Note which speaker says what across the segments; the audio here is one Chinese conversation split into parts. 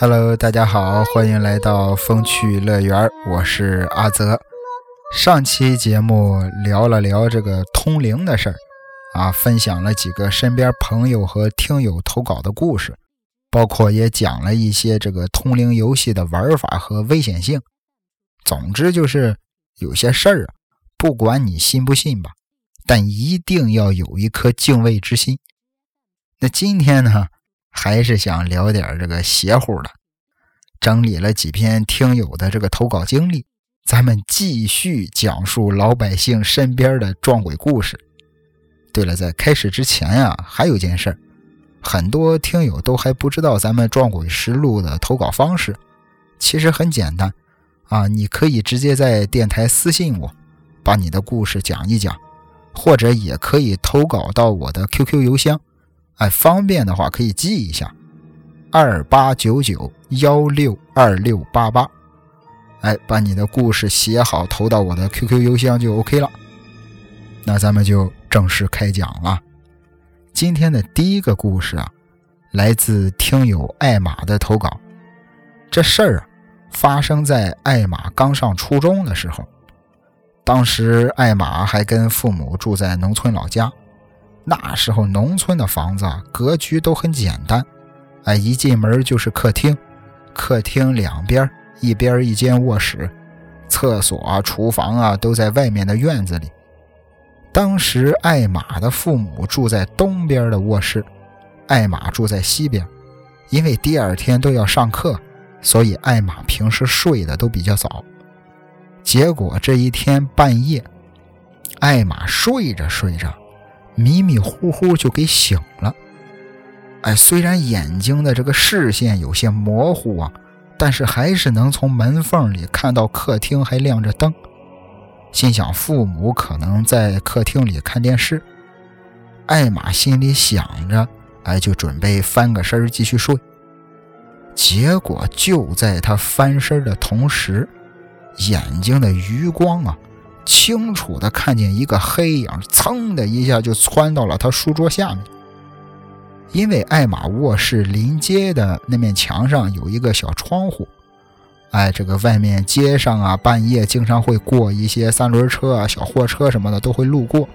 Speaker 1: Hello，大家好，欢迎来到风趣乐园，我是阿泽。上期节目聊了聊这个通灵的事儿，啊，分享了几个身边朋友和听友投稿的故事，包括也讲了一些这个通灵游戏的玩法和危险性。总之就是有些事儿啊，不管你信不信吧，但一定要有一颗敬畏之心。那今天呢？还是想聊点这个邪乎的，整理了几篇听友的这个投稿经历，咱们继续讲述老百姓身边的撞鬼故事。对了，在开始之前呀，还有件事很多听友都还不知道咱们撞鬼实录的投稿方式，其实很简单啊，你可以直接在电台私信我，把你的故事讲一讲，或者也可以投稿到我的 QQ 邮箱。哎，方便的话可以记一下，二八九九幺六二六八八。哎，把你的故事写好，投到我的 QQ 邮箱就 OK 了。那咱们就正式开讲了。今天的第一个故事啊，来自听友艾玛的投稿。这事儿啊，发生在艾玛刚上初中的时候。当时艾玛还跟父母住在农村老家。那时候农村的房子啊，格局都很简单，哎，一进门就是客厅，客厅两边一边一间卧室，厕所啊、厨房啊都在外面的院子里。当时艾玛的父母住在东边的卧室，艾玛住在西边，因为第二天都要上课，所以艾玛平时睡得都比较早。结果这一天半夜，艾玛睡着睡着。迷迷糊糊就给醒了，哎，虽然眼睛的这个视线有些模糊啊，但是还是能从门缝里看到客厅还亮着灯。心想父母可能在客厅里看电视，艾玛心里想着，哎，就准备翻个身继续睡。结果就在他翻身的同时，眼睛的余光啊。清楚的看见一个黑影，噌的一下就窜到了他书桌下面。因为艾玛卧室临街的那面墙上有一个小窗户，哎，这个外面街上啊，半夜经常会过一些三轮车啊、小货车什么的都会路过。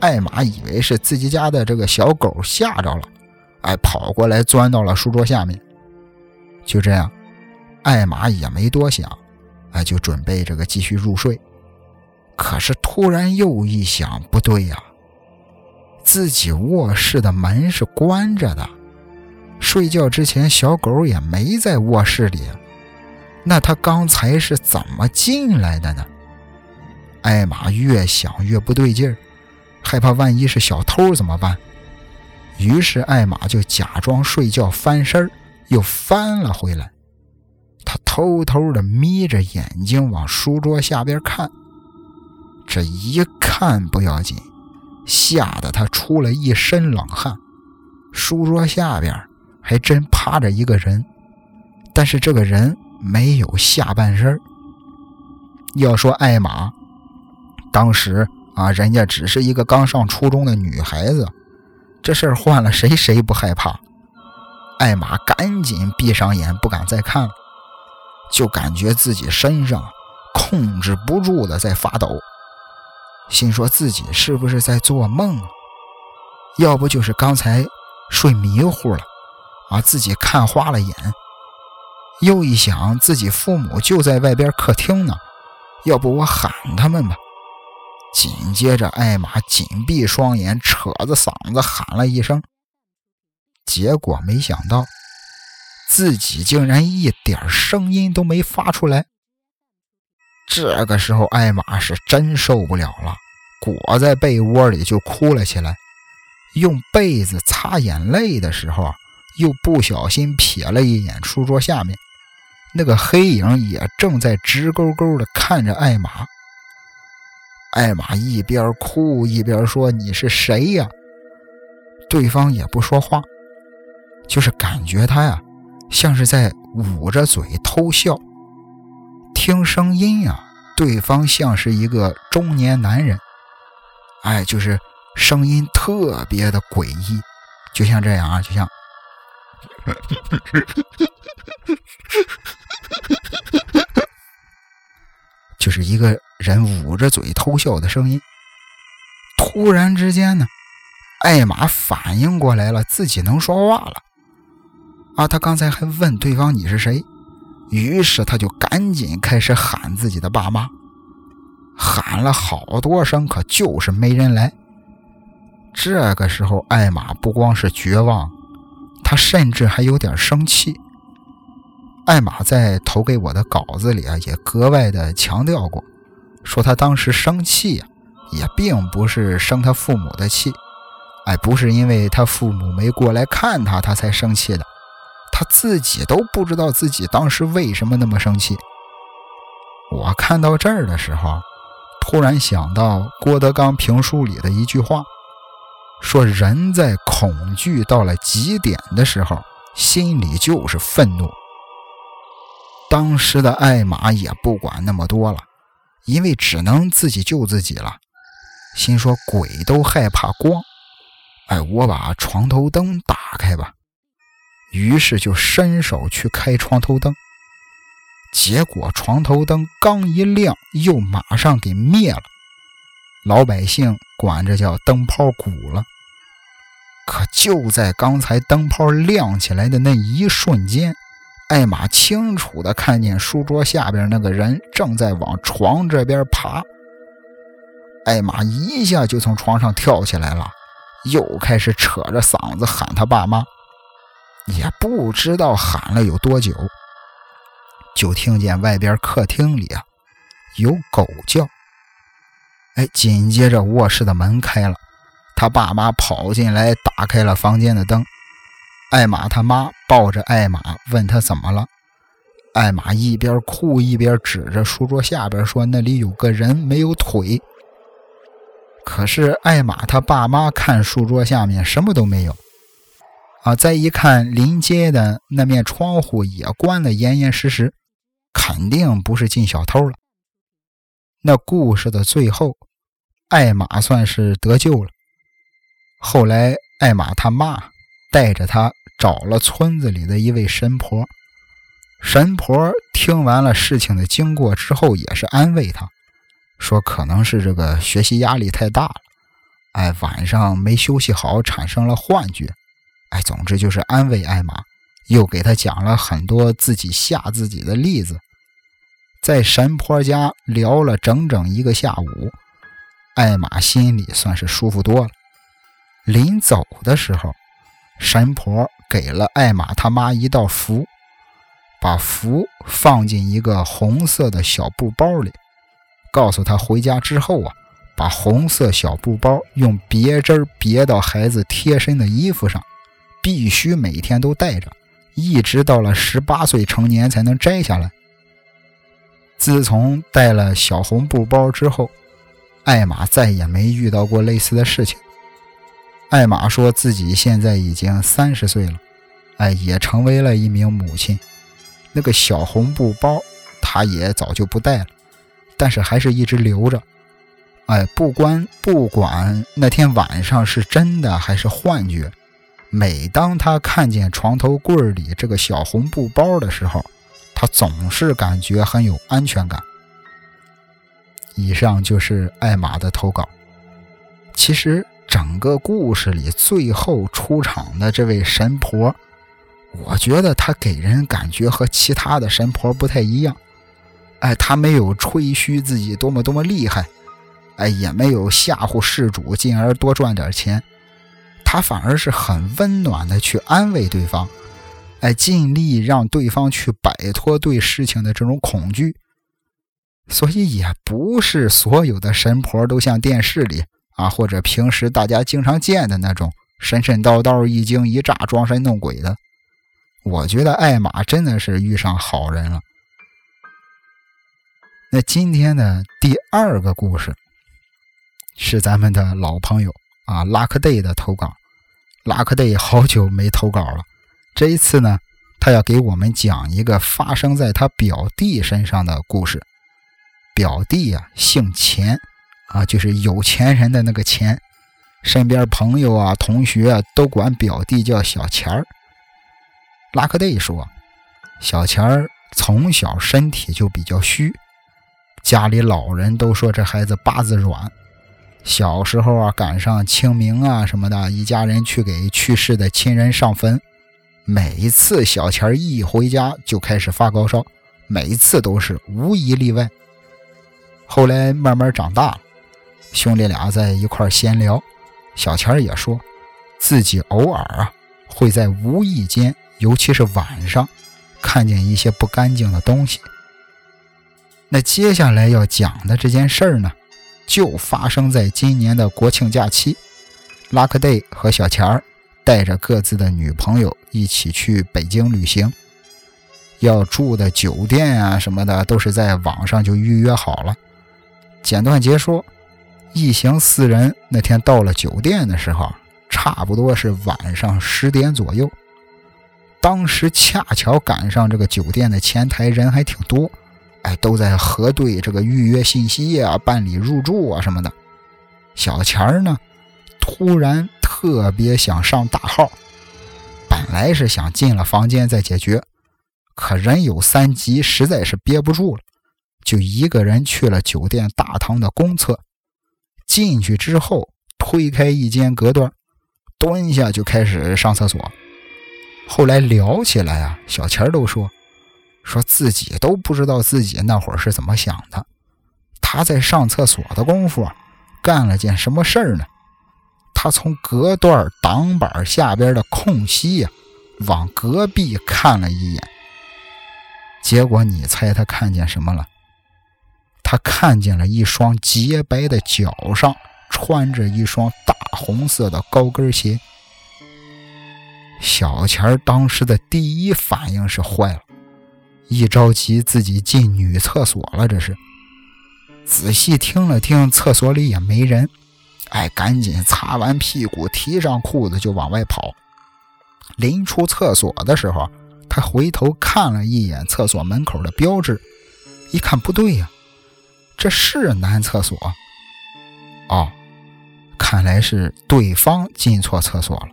Speaker 1: 艾玛以为是自己家的这个小狗吓着了，哎，跑过来钻到了书桌下面。就这样，艾玛也没多想，哎，就准备这个继续入睡。可是突然又一想，不对呀，自己卧室的门是关着的，睡觉之前小狗也没在卧室里，那他刚才是怎么进来的呢？艾玛越想越不对劲儿，害怕万一是小偷怎么办？于是艾玛就假装睡觉翻身又翻了回来，他偷偷的眯着眼睛往书桌下边看。这一看不要紧，吓得他出了一身冷汗。书桌下边还真趴着一个人，但是这个人没有下半身。要说艾玛，当时啊，人家只是一个刚上初中的女孩子，这事儿换了谁谁不害怕？艾玛赶紧闭上眼，不敢再看了，就感觉自己身上控制不住的在发抖。心说自己是不是在做梦啊？要不就是刚才睡迷糊了啊，自己看花了眼。又一想，自己父母就在外边客厅呢，要不我喊他们吧。紧接着，艾玛紧闭双眼，扯着嗓子喊了一声，结果没想到自己竟然一点声音都没发出来。这个时候，艾玛是真受不了了。裹在被窝里就哭了起来，用被子擦眼泪的时候，又不小心瞥了一眼书桌下面，那个黑影也正在直勾勾地看着艾玛。艾玛一边哭一边说：“你是谁呀？”对方也不说话，就是感觉他呀，像是在捂着嘴偷笑。听声音呀，对方像是一个中年男人。哎，就是声音特别的诡异，就像这样啊，就像就是一个人捂着嘴偷笑的声音。突然之间呢，艾玛反应过来了，自己能说话了。啊，他刚才还问对方你是谁，于是他就赶紧开始喊自己的爸妈，喊了好多声，可就是没人来。这个时候，艾玛不光是绝望，他甚至还有点生气。艾玛在投给我的稿子里啊，也格外的强调过，说他当时生气呀，也并不是生他父母的气，哎，不是因为他父母没过来看他，他才生气的，他自己都不知道自己当时为什么那么生气。我看到这儿的时候，突然想到郭德纲评书里的一句话。说人在恐惧到了极点的时候，心里就是愤怒。当时的艾玛也不管那么多了，因为只能自己救自己了。心说鬼都害怕光，哎，我把床头灯打开吧。于是就伸手去开床头灯，结果床头灯刚一亮，又马上给灭了。老百姓管这叫灯泡鼓了。可就在刚才灯泡亮起来的那一瞬间，艾玛清楚的看见书桌下边那个人正在往床这边爬。艾玛一下就从床上跳起来了，又开始扯着嗓子喊他爸妈。也不知道喊了有多久，就听见外边客厅里啊有狗叫。哎，紧接着卧室的门开了。他爸妈跑进来，打开了房间的灯。艾玛他妈抱着艾玛，问他怎么了。艾玛一边哭一边指着书桌下边说：“那里有个人，没有腿。”可是艾玛他爸妈看书桌下面什么都没有啊！再一看临街的那面窗户也关得严严实实，肯定不是进小偷了。那故事的最后，艾玛算是得救了。后来，艾玛他妈带着他找了村子里的一位神婆。神婆听完了事情的经过之后，也是安慰他，说可能是这个学习压力太大了，哎，晚上没休息好，产生了幻觉。哎，总之就是安慰艾玛，又给他讲了很多自己吓自己的例子。在神婆家聊了整整一个下午，艾玛心里算是舒服多了。临走的时候，神婆给了艾玛他妈一道符，把符放进一个红色的小布包里，告诉他回家之后啊，把红色小布包用别针别到孩子贴身的衣服上，必须每天都带着，一直到了十八岁成年才能摘下来。自从带了小红布包之后，艾玛再也没遇到过类似的事情。艾玛说自己现在已经三十岁了，哎，也成为了一名母亲。那个小红布包，她也早就不带了，但是还是一直留着。哎，不管不管那天晚上是真的还是幻觉，每当他看见床头柜里这个小红布包的时候，他总是感觉很有安全感。以上就是艾玛的投稿。其实。整个故事里最后出场的这位神婆，我觉得她给人感觉和其他的神婆不太一样。哎，她没有吹嘘自己多么多么厉害，哎，也没有吓唬事主进而多赚点钱，他反而是很温暖的去安慰对方，哎，尽力让对方去摆脱对事情的这种恐惧。所以也不是所有的神婆都像电视里。啊，或者平时大家经常见的那种神神叨叨、一惊一乍、装神弄鬼的，我觉得艾玛真的是遇上好人了。那今天的第二个故事是咱们的老朋友啊，拉克 day 的投稿。拉克 day 好久没投稿了，这一次呢，他要给我们讲一个发生在他表弟身上的故事。表弟啊，姓钱。啊，就是有钱人的那个钱，身边朋友啊、同学啊都管表弟叫小钱儿。拉克队说，小钱儿从小身体就比较虚，家里老人都说这孩子八字软。小时候啊，赶上清明啊什么的，一家人去给去世的亲人上坟，每一次小钱一回家就开始发高烧，每一次都是无一例外。后来慢慢长大了，兄弟俩在一块闲聊，小钱也说，自己偶尔啊会在无意间，尤其是晚上，看见一些不干净的东西。那接下来要讲的这件事儿呢？就发生在今年的国庆假期，拉克戴和小钱儿带着各自的女朋友一起去北京旅行，要住的酒店啊什么的都是在网上就预约好了。简短结说，一行四人那天到了酒店的时候，差不多是晚上十点左右。当时恰巧赶上这个酒店的前台人还挺多。哎，都在核对这个预约信息啊，办理入住啊什么的。小钱儿呢，突然特别想上大号，本来是想进了房间再解决，可人有三急，实在是憋不住了，就一个人去了酒店大堂的公厕。进去之后，推开一间隔断，蹲下就开始上厕所。后来聊起来啊，小钱儿都说。说自己都不知道自己那会儿是怎么想的。他在上厕所的功夫，干了件什么事儿呢？他从隔断挡板下边的空隙呀，往隔壁看了一眼。结果你猜他看见什么了？他看见了一双洁白的脚上穿着一双大红色的高跟鞋。小钱当时的第一反应是坏了。一着急，自己进女厕所了。这是仔细听了听，厕所里也没人。哎，赶紧擦完屁股，提上裤子就往外跑。临出厕所的时候，他回头看了一眼厕所门口的标志，一看不对呀，这是男厕所。哦，看来是对方进错厕所了。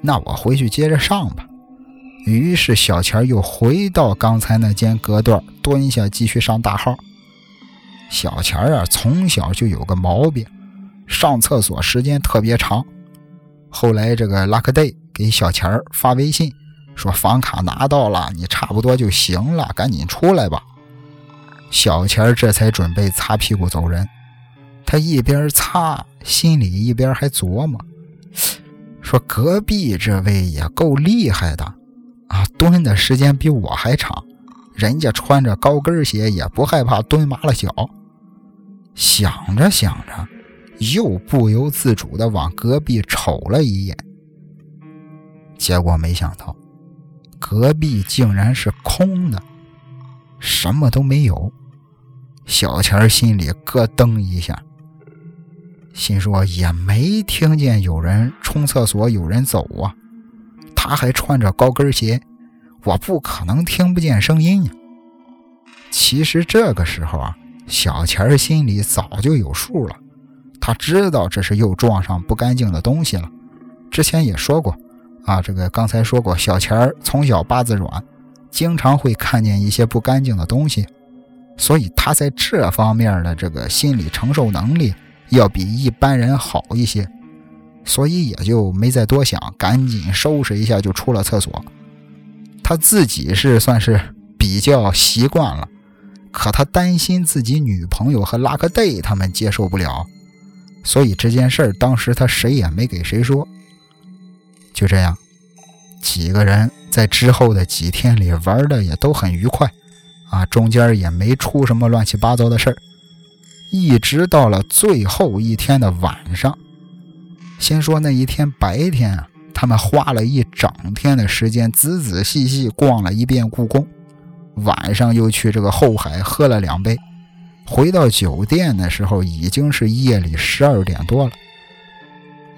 Speaker 1: 那我回去接着上吧。于是小钱又回到刚才那间隔断，蹲下继续上大号。小钱啊，从小就有个毛病，上厕所时间特别长。后来这个拉克戴给小钱发微信说房卡拿到了，你差不多就行了，赶紧出来吧。小钱这才准备擦屁股走人。他一边擦，心里一边还琢磨，说隔壁这位也够厉害的。啊，蹲的时间比我还长，人家穿着高跟鞋也不害怕蹲麻了脚。想着想着，又不由自主地往隔壁瞅了一眼，结果没想到，隔壁竟然是空的，什么都没有。小钱心里咯噔一下，心说也没听见有人冲厕所，有人走啊。他还穿着高跟鞋，我不可能听不见声音呀。其实这个时候啊，小钱儿心里早就有数了，他知道这是又撞上不干净的东西了。之前也说过啊，这个刚才说过，小钱儿从小八字软，经常会看见一些不干净的东西，所以他在这方面的这个心理承受能力要比一般人好一些。所以也就没再多想，赶紧收拾一下就出了厕所。他自己是算是比较习惯了，可他担心自己女朋友和拉克戴他们接受不了，所以这件事儿当时他谁也没给谁说。就这样，几个人在之后的几天里玩的也都很愉快，啊，中间也没出什么乱七八糟的事儿，一直到了最后一天的晚上。先说那一天白天啊，他们花了一整天的时间，仔仔细细逛了一遍故宫。晚上又去这个后海喝了两杯。回到酒店的时候，已经是夜里十二点多了。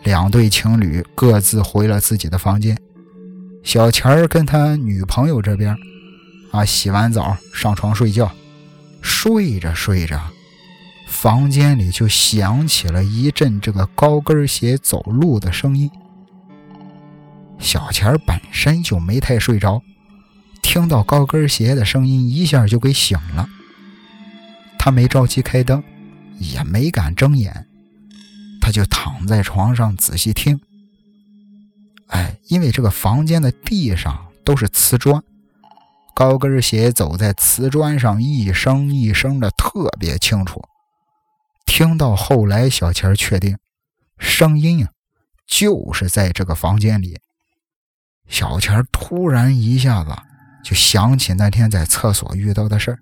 Speaker 1: 两对情侣各自回了自己的房间。小钱儿跟他女朋友这边，啊，洗完澡上床睡觉。睡着睡着。房间里就响起了一阵这个高跟鞋走路的声音。小钱本身就没太睡着，听到高跟鞋的声音，一下就给醒了。他没着急开灯，也没敢睁眼，他就躺在床上仔细听。哎，因为这个房间的地上都是瓷砖，高跟鞋走在瓷砖上，一声一声的特别清楚。听到后来，小钱确定声音啊，就是在这个房间里。小钱突然一下子就想起那天在厕所遇到的事儿，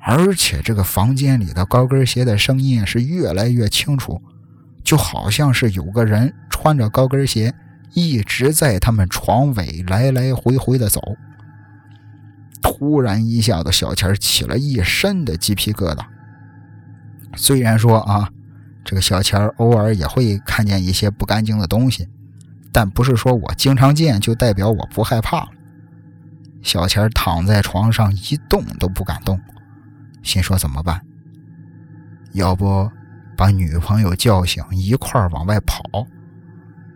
Speaker 1: 而且这个房间里的高跟鞋的声音是越来越清楚，就好像是有个人穿着高跟鞋。一直在他们床尾来来回回的走。突然一下子，小钱起了一身的鸡皮疙瘩。虽然说啊，这个小钱偶尔也会看见一些不干净的东西，但不是说我经常见就代表我不害怕了。小钱躺在床上一动都不敢动，心说怎么办？要不把女朋友叫醒，一块儿往外跑？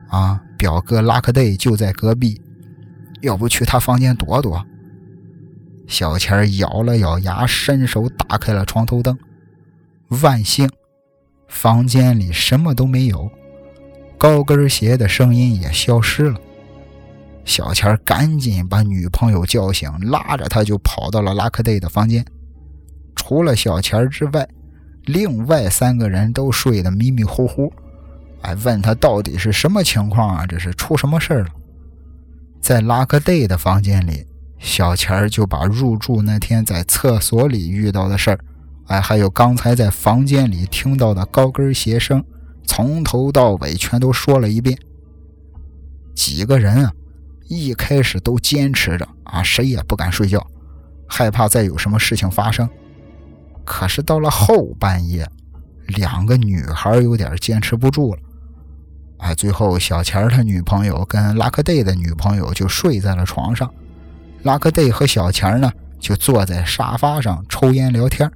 Speaker 1: 啊！表哥拉克戴就在隔壁，要不去他房间躲躲？小钱咬了咬牙，伸手打开了床头灯。万幸，房间里什么都没有，高跟鞋的声音也消失了。小钱赶紧把女朋友叫醒，拉着她就跑到了拉克戴的房间。除了小钱之外，另外三个人都睡得迷迷糊糊。哎，问他到底是什么情况啊？这是出什么事了？在拉克戴的房间里，小钱就把入住那天在厕所里遇到的事儿，哎，还有刚才在房间里听到的高跟鞋声，从头到尾全都说了一遍。几个人啊，一开始都坚持着啊，谁也不敢睡觉，害怕再有什么事情发生。可是到了后半夜，两个女孩有点坚持不住了。哎，最后小钱他女朋友跟拉克戴的女朋友就睡在了床上，拉克戴和小钱呢就坐在沙发上抽烟聊天。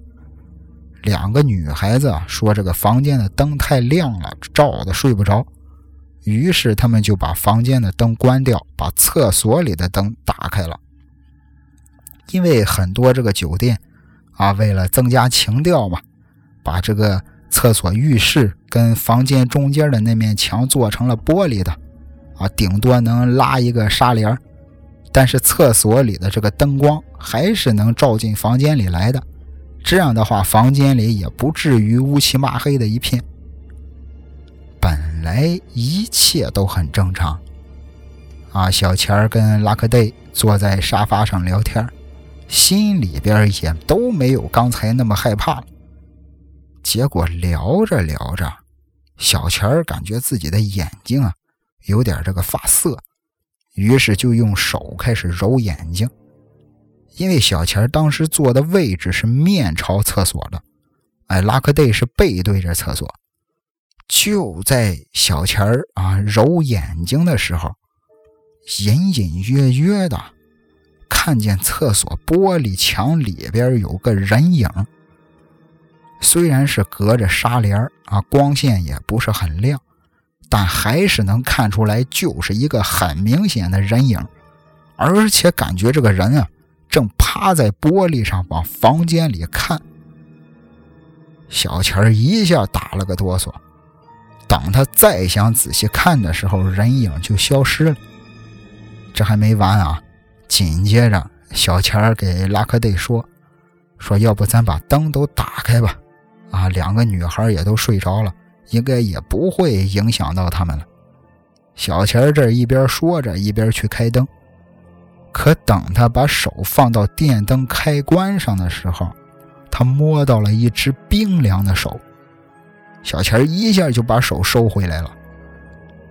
Speaker 1: 两个女孩子说这个房间的灯太亮了，照的睡不着，于是他们就把房间的灯关掉，把厕所里的灯打开了。因为很多这个酒店啊，为了增加情调嘛，把这个。厕所、浴室跟房间中间的那面墙做成了玻璃的，啊，顶多能拉一个纱帘但是厕所里的这个灯光还是能照进房间里来的。这样的话，房间里也不至于乌漆抹黑的一片。本来一切都很正常，啊，小钱儿跟拉克戴坐在沙发上聊天，心里边也都没有刚才那么害怕了。结果聊着聊着，小钱儿感觉自己的眼睛啊有点这个发涩，于是就用手开始揉眼睛。因为小钱当时坐的位置是面朝厕所的，哎，拉克队是背对着厕所。就在小钱啊揉眼睛的时候，隐隐约约的看见厕所玻璃墙里边有个人影。虽然是隔着纱帘啊，光线也不是很亮，但还是能看出来，就是一个很明显的人影，而且感觉这个人啊，正趴在玻璃上往房间里看。小钱一下打了个哆嗦，等他再想仔细看的时候，人影就消失了。这还没完啊，紧接着小钱给拉克队说：“说要不咱把灯都打开吧。”啊，两个女孩也都睡着了，应该也不会影响到他们了。小钱这一边说着，一边去开灯。可等他把手放到电灯开关上的时候，他摸到了一只冰凉的手。小钱一下就把手收回来了。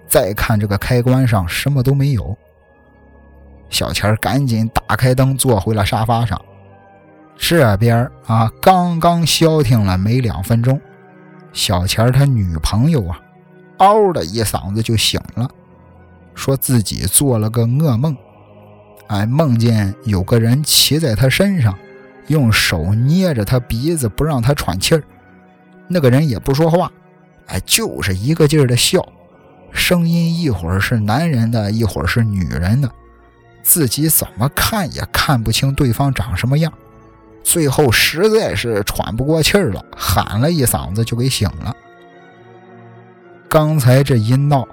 Speaker 1: 再看这个开关上什么都没有。小钱赶紧打开灯，坐回了沙发上。这边啊，刚刚消停了没两分钟，小钱他女朋友啊，嗷的一嗓子就醒了，说自己做了个噩梦，哎，梦见有个人骑在他身上，用手捏着他鼻子不让他喘气儿，那个人也不说话，哎，就是一个劲儿的笑，声音一会儿是男人的，一会儿是女人的，自己怎么看也看不清对方长什么样。最后实在是喘不过气儿了，喊了一嗓子就给醒了。刚才这一闹，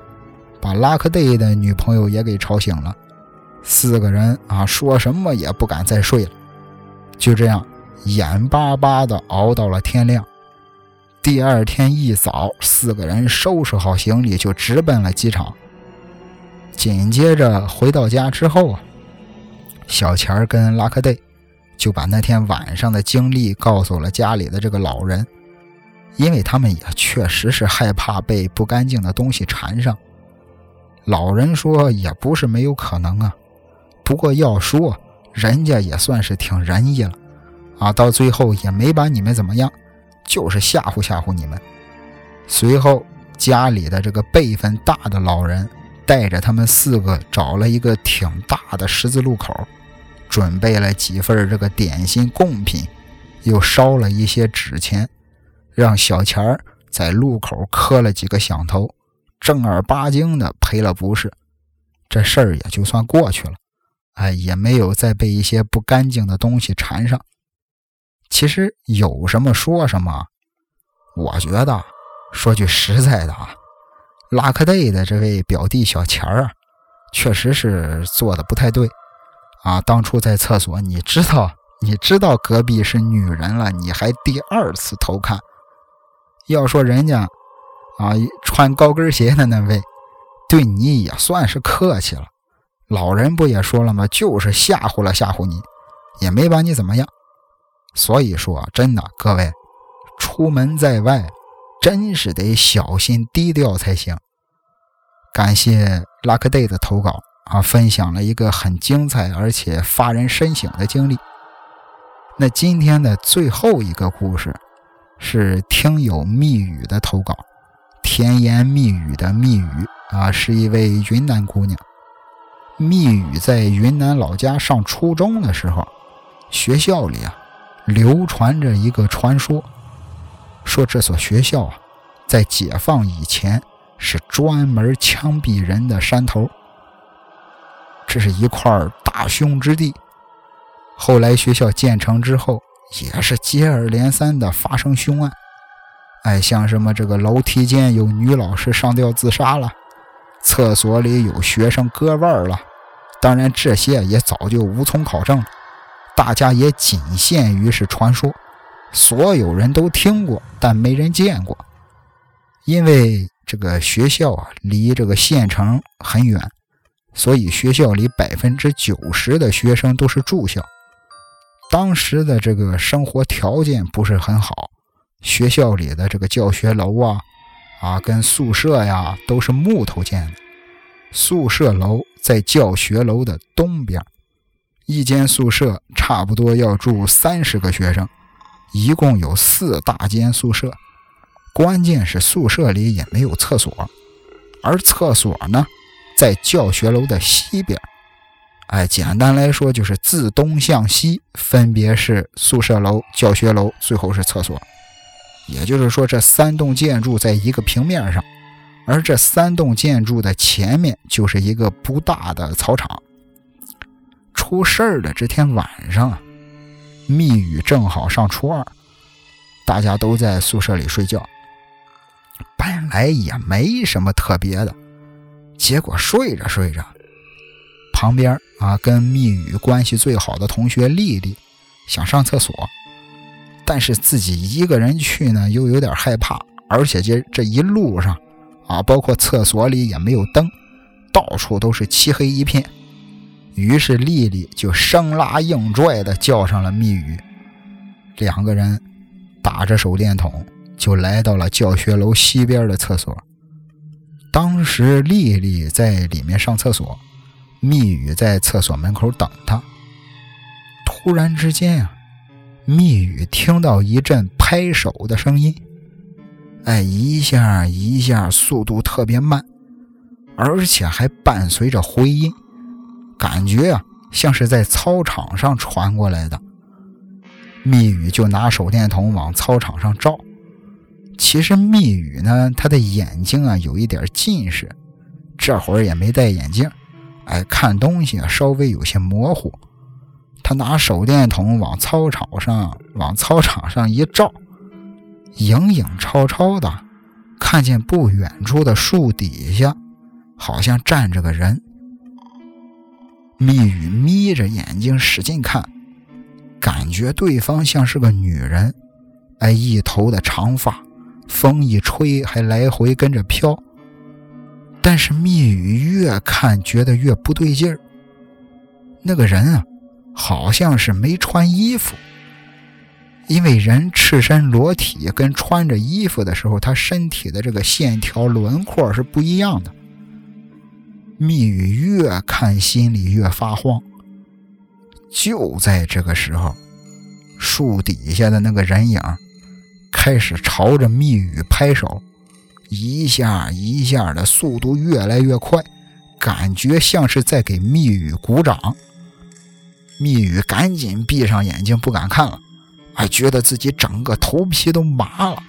Speaker 1: 把拉克蒂的女朋友也给吵醒了。四个人啊，说什么也不敢再睡了。就这样，眼巴巴的熬到了天亮。第二天一早，四个人收拾好行李就直奔了机场。紧接着回到家之后啊，小钱儿跟拉克队就把那天晚上的经历告诉了家里的这个老人，因为他们也确实是害怕被不干净的东西缠上。老人说也不是没有可能啊，不过要说人家也算是挺仁义了，啊，到最后也没把你们怎么样。就是吓唬吓唬你们。随后，家里的这个辈分大的老人带着他们四个找了一个挺大的十字路口，准备了几份这个点心贡品，又烧了一些纸钱，让小钱儿在路口磕了几个响头，正儿八经的赔了不是，这事儿也就算过去了。哎，也没有再被一些不干净的东西缠上。其实有什么说什么，我觉得说句实在的啊，拉克队的这位表弟小钱儿啊，确实是做的不太对啊。当初在厕所，你知道你知道隔壁是女人了，你还第二次偷看。要说人家啊，穿高跟鞋的那位，对你也算是客气了。老人不也说了吗？就是吓唬了吓唬你，也没把你怎么样。所以说，真的，各位，出门在外，真是得小心低调才行。感谢拉克队的投稿啊，分享了一个很精彩而且发人深省的经历。那今天的最后一个故事，是听友密语的投稿，甜言蜜语的蜜语啊，是一位云南姑娘。密语在云南老家上初中的时候，学校里啊。流传着一个传说，说这所学校啊，在解放以前是专门枪毙人的山头，这是一块大凶之地。后来学校建成之后，也是接二连三的发生凶案。哎，像什么这个楼梯间有女老师上吊自杀了，厕所里有学生割腕了，当然这些也早就无从考证。大家也仅限于是传说，所有人都听过，但没人见过。因为这个学校啊离这个县城很远，所以学校里百分之九十的学生都是住校。当时的这个生活条件不是很好，学校里的这个教学楼啊，啊跟宿舍呀都是木头建的，宿舍楼在教学楼的东边。一间宿舍差不多要住三十个学生，一共有四大间宿舍。关键是宿舍里也没有厕所，而厕所呢，在教学楼的西边。哎，简单来说就是自东向西，分别是宿舍楼、教学楼，最后是厕所。也就是说，这三栋建筑在一个平面上，而这三栋建筑的前面就是一个不大的操场。出事儿的这天晚上啊，密语正好上初二，大家都在宿舍里睡觉。本来也没什么特别的，结果睡着睡着，旁边啊跟密语关系最好的同学丽丽想上厕所，但是自己一个人去呢又有点害怕，而且这这一路上啊，包括厕所里也没有灯，到处都是漆黑一片。于是丽丽就生拉硬拽的叫上了密语，两个人打着手电筒就来到了教学楼西边的厕所。当时丽丽在里面上厕所，密语在厕所门口等她。突然之间啊，密语听到一阵拍手的声音，哎，一下一下，速度特别慢，而且还伴随着回音。感觉啊，像是在操场上传过来的。密语就拿手电筒往操场上照。其实密语呢，他的眼睛啊有一点近视，这会儿也没戴眼镜，哎，看东西啊稍微有些模糊。他拿手电筒往操场上往操场上一照，影影绰绰的，看见不远处的树底下好像站着个人。密语眯着眼睛使劲看，感觉对方像是个女人，哎，一头的长发，风一吹还来回跟着飘。但是密语越看觉得越不对劲儿，那个人啊。好像是没穿衣服，因为人赤身裸体跟穿着衣服的时候，他身体的这个线条轮廓是不一样的。密语越看心里越发慌。就在这个时候，树底下的那个人影开始朝着密语拍手，一下一下的速度越来越快，感觉像是在给密语鼓掌。密语赶紧闭上眼睛，不敢看了，还觉得自己整个头皮都麻了。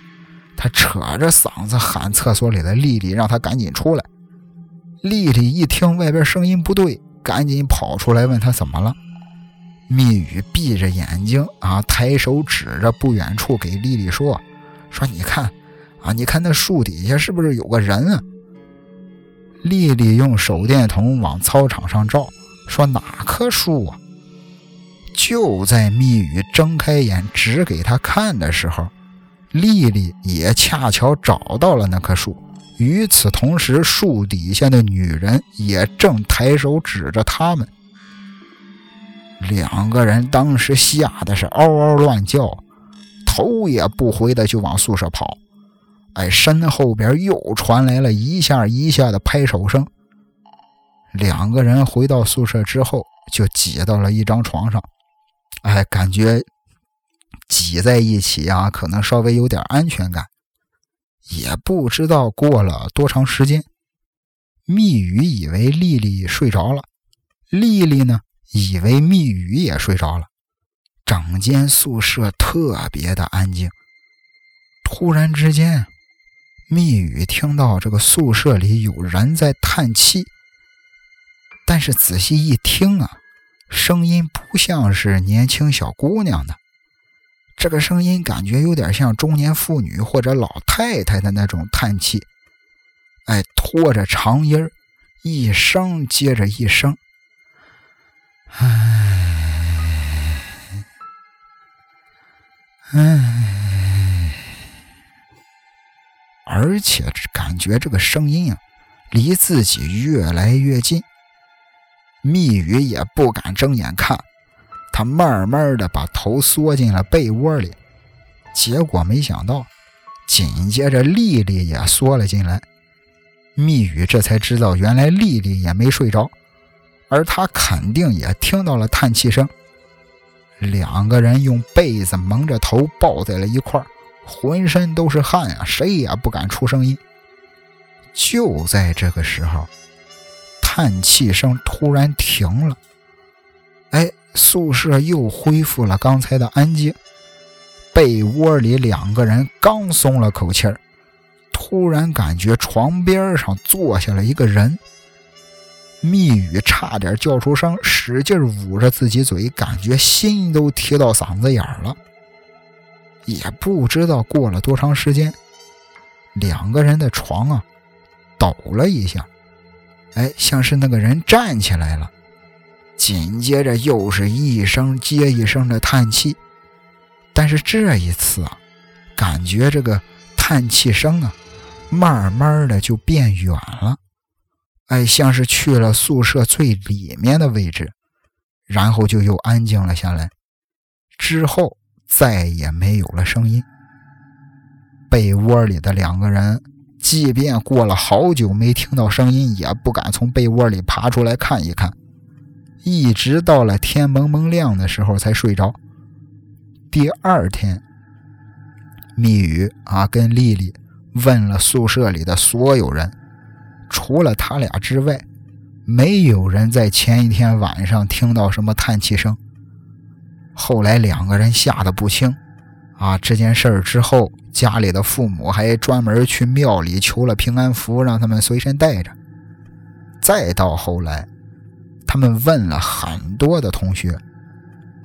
Speaker 1: 他扯着嗓子喊厕所里的丽丽，让她赶紧出来。丽丽一听外边声音不对，赶紧跑出来问他怎么了。密语闭着眼睛啊，抬手指着不远处给丽丽说：“说你看啊，你看那树底下是不是有个人啊？”丽丽用手电筒往操场上照，说：“哪棵树啊？”就在密语睁开眼指给他看的时候，丽丽也恰巧找到了那棵树。与此同时，树底下的女人也正抬手指着他们。两个人当时吓得是嗷嗷乱叫，头也不回的就往宿舍跑。哎，身后边又传来了一下一下的拍手声。两个人回到宿舍之后，就挤到了一张床上。哎，感觉挤在一起啊，可能稍微有点安全感。也不知道过了多长时间，密语以为丽丽睡着了，丽丽呢以为密语也睡着了。整间宿舍特别的安静。突然之间，密语听到这个宿舍里有人在叹气，但是仔细一听啊。声音不像是年轻小姑娘的，这个声音感觉有点像中年妇女或者老太太的那种叹气，哎，拖着长音，一声接着一声，唉，唉，而且感觉这个声音啊，离自己越来越近。密语也不敢睁眼看，他慢慢的把头缩进了被窝里。结果没想到，紧接着丽丽也缩了进来。密语这才知道，原来丽丽也没睡着，而他肯定也听到了叹气声。两个人用被子蒙着头抱在了一块浑身都是汗啊，谁也不敢出声音。就在这个时候。叹气声突然停了，哎，宿舍又恢复了刚才的安静。被窝里两个人刚松了口气儿，突然感觉床边上坐下了一个人。密语差点叫出声，使劲捂着自己嘴，感觉心都提到嗓子眼了。也不知道过了多长时间，两个人的床啊抖了一下。哎，像是那个人站起来了，紧接着又是一声接一声的叹气，但是这一次啊，感觉这个叹气声啊，慢慢的就变远了，哎，像是去了宿舍最里面的位置，然后就又安静了下来，之后再也没有了声音。被窝里的两个人。即便过了好久没听到声音，也不敢从被窝里爬出来看一看，一直到了天蒙蒙亮的时候才睡着。第二天，密语啊跟丽丽问了宿舍里的所有人，除了他俩之外，没有人在前一天晚上听到什么叹气声。后来两个人吓得不轻。啊，这件事儿之后，家里的父母还专门去庙里求了平安符，让他们随身带着。
Speaker 2: 再到后来，他们问了很多的同学，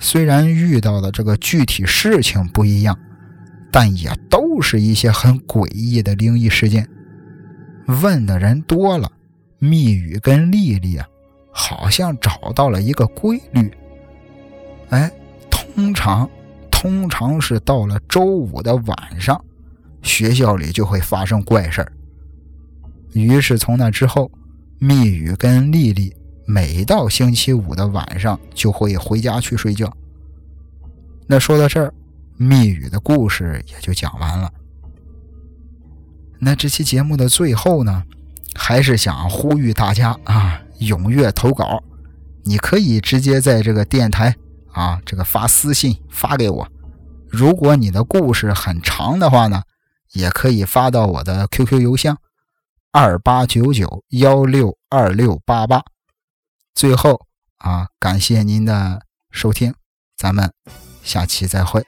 Speaker 2: 虽然遇到的这个具体事情不一样，但也都是一些很诡异的灵异事件。问的人多了，密语跟丽丽啊，好像找到了一个规律。哎，通常，通常是到了周五的晚上，学校里就会发生怪事儿。于是从那之后，密语跟丽丽每到星期五的晚上就会回家去睡觉。那说到这儿，密语的故事也就讲完了。那这期节目的最后呢，还是想呼吁大家啊，踊跃投稿。你可以直接在这个电台啊，这个发私信发给我。如果你的故事很长的话呢，也可以发到我的 QQ 邮箱二八九九幺六二六八八。最后啊，感谢您的收听，咱们下期再会。